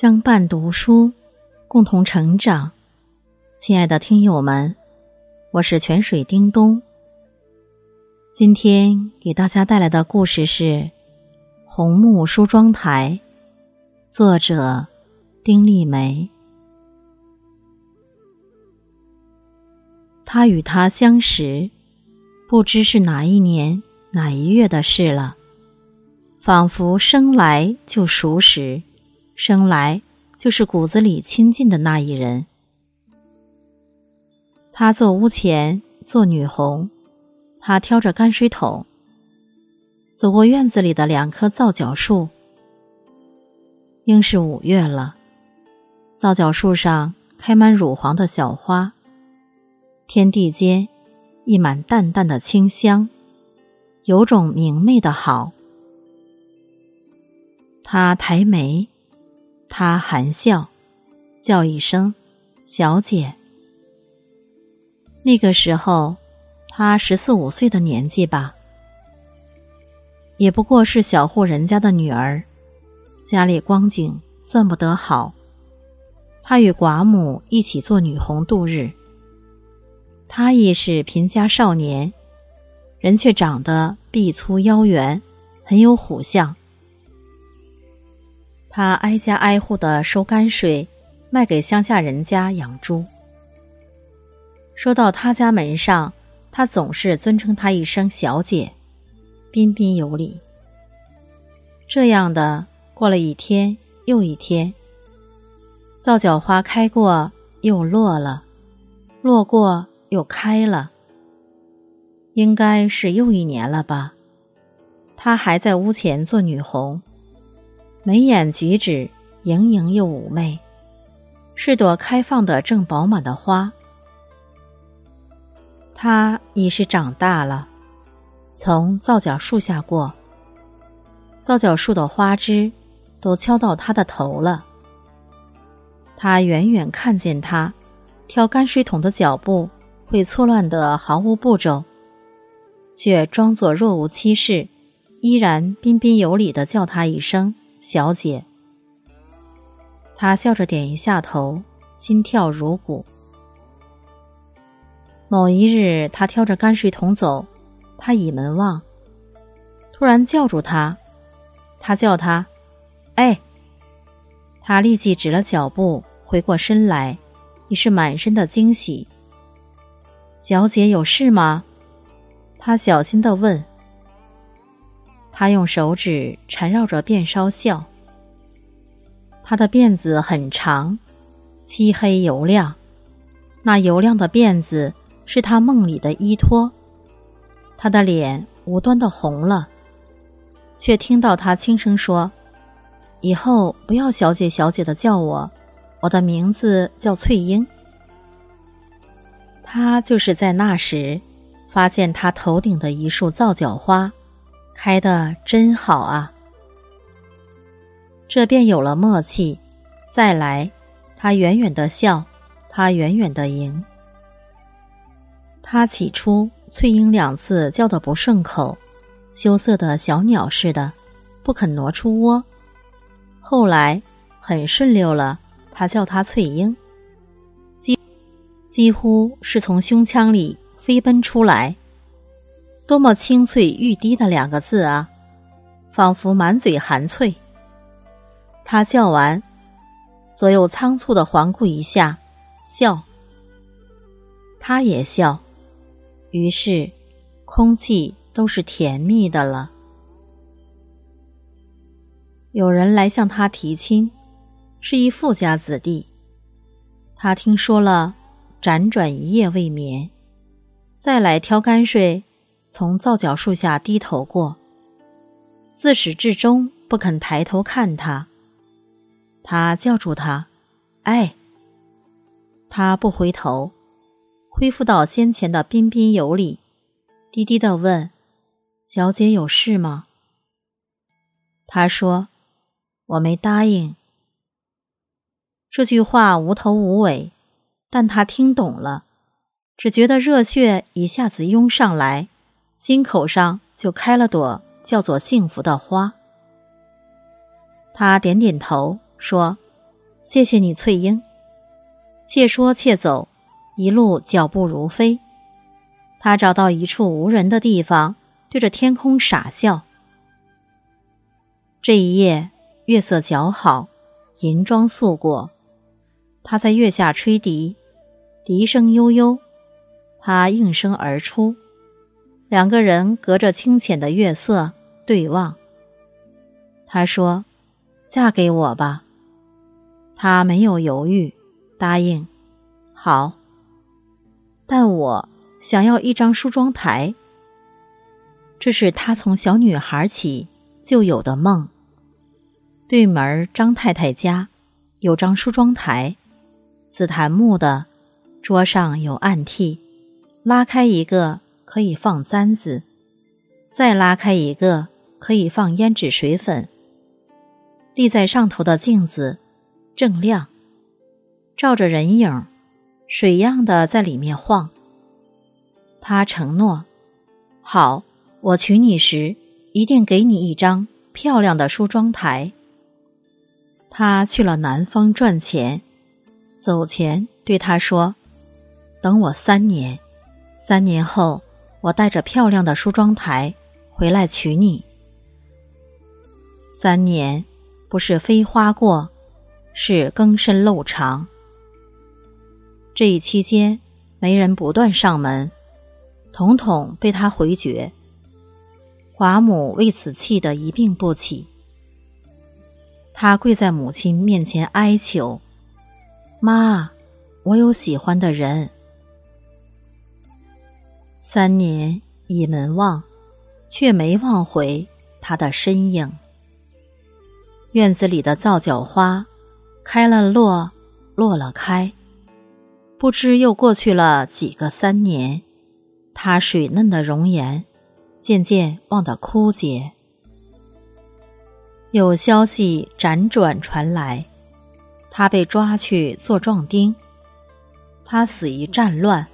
相伴读书，共同成长。亲爱的听友们，我是泉水叮咚。今天给大家带来的故事是《红木梳妆台》，作者丁丽梅。他与她相识，不知是哪一年哪一月的事了，仿佛生来就熟识。生来就是骨子里亲近的那一人。他坐屋前做女红，他挑着泔水桶，走过院子里的两棵皂角树。应是五月了，皂角树上开满乳黄的小花，天地间溢满淡淡的清香，有种明媚的好。他抬眉。他含笑，叫一声“小姐”。那个时候，她十四五岁的年纪吧，也不过是小户人家的女儿，家里光景算不得好。她与寡母一起做女红度日。他亦是贫家少年，人却长得臂粗腰圆，很有虎相。他挨家挨户的收泔水，卖给乡下人家养猪。说到他家门上，他总是尊称他一声小姐，彬彬有礼。这样的过了一天又一天，皂角花开过又落了，落过又开了，应该是又一年了吧。他还在屋前做女红。眉眼举止盈盈又妩媚，是朵开放的正饱满的花。他已是长大了，从皂角树下过，皂角树的花枝都敲到他的头了。他远远看见他挑泔水桶的脚步会错乱的毫无步骤，却装作若无其事，依然彬彬有礼的叫他一声。小姐，他笑着点一下头，心跳如鼓。某一日，他挑着泔水桶走，他倚门望，突然叫住他。他叫他：“哎！”他立即止了脚步，回过身来，已是满身的惊喜。小姐有事吗？他小心的问。他用手指缠绕着辫梢笑，他的辫子很长，漆黑油亮，那油亮的辫子是他梦里的依托。他的脸无端的红了，却听到他轻声说：“以后不要小姐小姐的叫我，我的名字叫翠英。”他就是在那时发现他头顶的一束皂角花。开的真好啊！这便有了默契。再来，他远远的笑，他远远的迎。他起初“翠英”两次叫的不顺口，羞涩的小鸟似的，不肯挪出窝。后来很顺溜了，他叫他翠英，几几乎是从胸腔里飞奔出来。多么清脆欲滴的两个字啊！仿佛满嘴含翠。他叫完，左右仓促的环顾一下，笑。他也笑，于是空气都是甜蜜的了。有人来向他提亲，是一富家子弟。他听说了，辗转一夜未眠，再来挑泔水。从皂角树下低头过，自始至终不肯抬头看他。他叫住他：“哎！”他不回头，恢复到先前的彬彬有礼，低低的问：“小姐有事吗？”他说：“我没答应。”这句话无头无尾，但他听懂了，只觉得热血一下子涌上来。心口上就开了朵叫做幸福的花。他点点头说：“谢谢你，翠英。且说且走，一路脚步如飞。他找到一处无人的地方，对着天空傻笑。这一夜月色较好，银装素裹。他在月下吹笛，笛声悠悠，他应声而出。两个人隔着清浅的月色对望。他说：“嫁给我吧。”他没有犹豫，答应：“好。”但我想要一张梳妆台，这是他从小女孩起就有的梦。对门张太太家有张梳妆台，紫檀木的，桌上有暗屉，拉开一个。可以放簪子，再拉开一个可以放胭脂水粉。立在上头的镜子正亮，照着人影，水样的在里面晃。他承诺：“好，我娶你时一定给你一张漂亮的梳妆台。”他去了南方赚钱，走前对他说：“等我三年，三年后。”我带着漂亮的梳妆台回来娶你。三年不是飞花过，是更深漏长。这一期间，媒人不断上门，统统被他回绝。寡母为此气得一病不起。他跪在母亲面前哀求：“妈，我有喜欢的人。”三年倚门望，却没望回他的身影。院子里的皂角花开了落，落了开，不知又过去了几个三年。他水嫩的容颜渐渐望得枯竭。有消息辗转传来，他被抓去做壮丁，他死于战乱。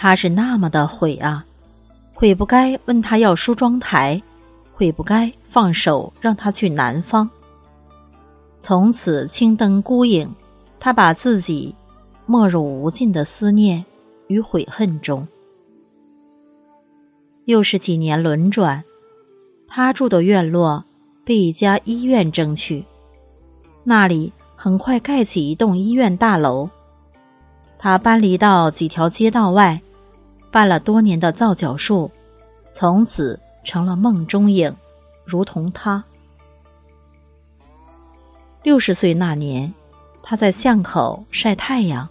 他是那么的悔啊，悔不该问他要梳妆台，悔不该放手让他去南方。从此青灯孤影，他把自己没入无尽的思念与悔恨中。又是几年轮转，他住的院落被一家医院争去，那里很快盖起一栋医院大楼。他搬离到几条街道外。办了多年的皂角树，从此成了梦中影，如同他。六十岁那年，他在巷口晒太阳，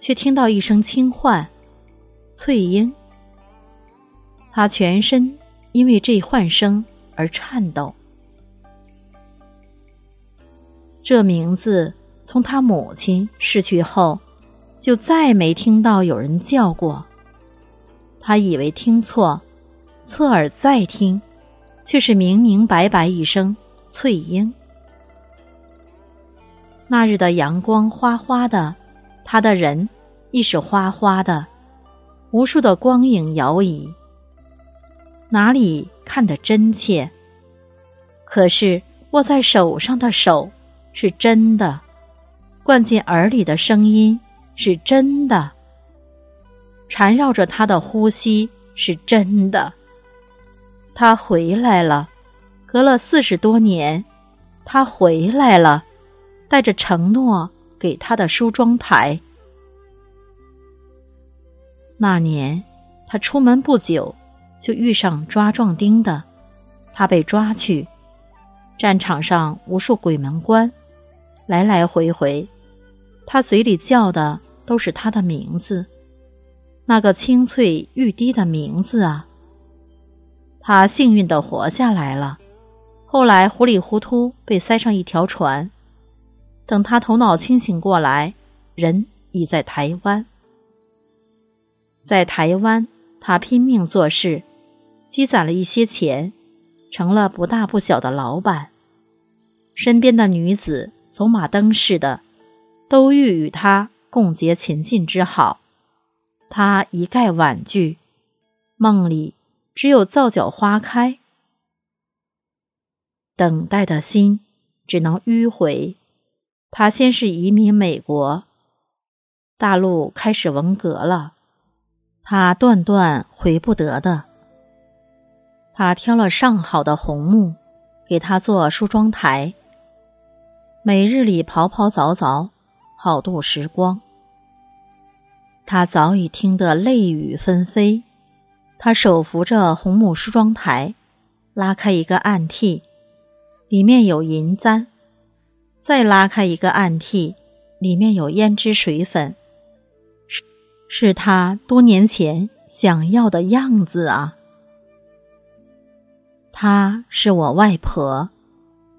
却听到一声轻唤：“翠英。”他全身因为这唤声而颤抖。这名字从他母亲逝去后，就再没听到有人叫过。他以为听错，侧耳再听，却是明明白白一声“翠英”。那日的阳光花花的，他的人亦是花花的，无数的光影摇移，哪里看得真切？可是握在手上的手是真的，灌进耳里的声音是真的。缠绕着他的呼吸是真的，他回来了，隔了四十多年，他回来了，带着承诺给他的梳妆台。那年他出门不久，就遇上抓壮丁的，他被抓去，战场上无数鬼门关，来来回回，他嘴里叫的都是他的名字。那个清脆欲滴的名字啊！他幸运的活下来了。后来糊里糊涂被塞上一条船。等他头脑清醒过来，人已在台湾。在台湾，他拼命做事，积攒了一些钱，成了不大不小的老板。身边的女子走马灯似的，都欲与他共结秦晋之好。他一概婉拒，梦里只有皂角花开，等待的心只能迂回，他先是移民美国，大陆开始文革了，他断断回不得的。他挑了上好的红木，给他做梳妆台，每日里泡泡澡澡，好度时光。他早已听得泪雨纷飞，他手扶着红木梳妆台，拉开一个暗屉，里面有银簪。再拉开一个暗屉，里面有胭脂水粉，是是他多年前想要的样子啊。她是我外婆，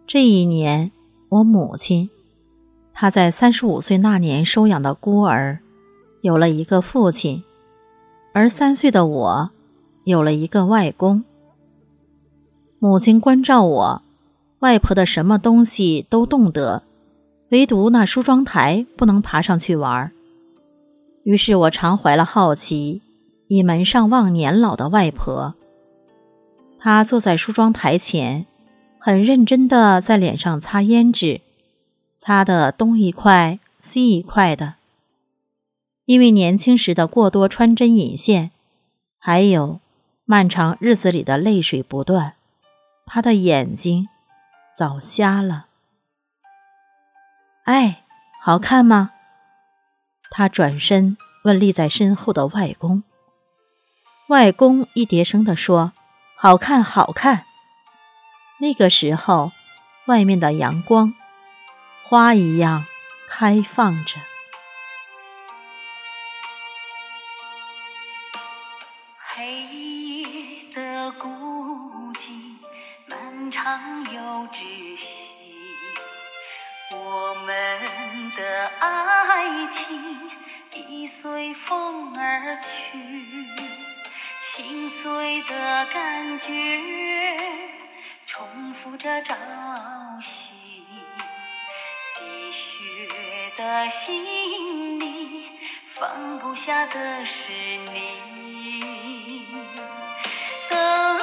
这一年我母亲，她在三十五岁那年收养的孤儿，有了一个父亲，而三岁的我有了一个外公。母亲关照我。外婆的什么东西都动得，唯独那梳妆台不能爬上去玩。于是我常怀了好奇，以门上望年老的外婆。她坐在梳妆台前，很认真的在脸上擦胭脂，擦的东一块西一块的。因为年轻时的过多穿针引线，还有漫长日子里的泪水不断，他的眼睛。早瞎了，哎，好看吗？他转身问立在身后的外公。外公一叠声的说：“好看，好看。”那个时候，外面的阳光花一样开放着。黑夜的孤寂，漫长又窒息，我们的爱情已随风而去，心碎的感觉重复着朝夕，积雪的心里放不下的是你。等。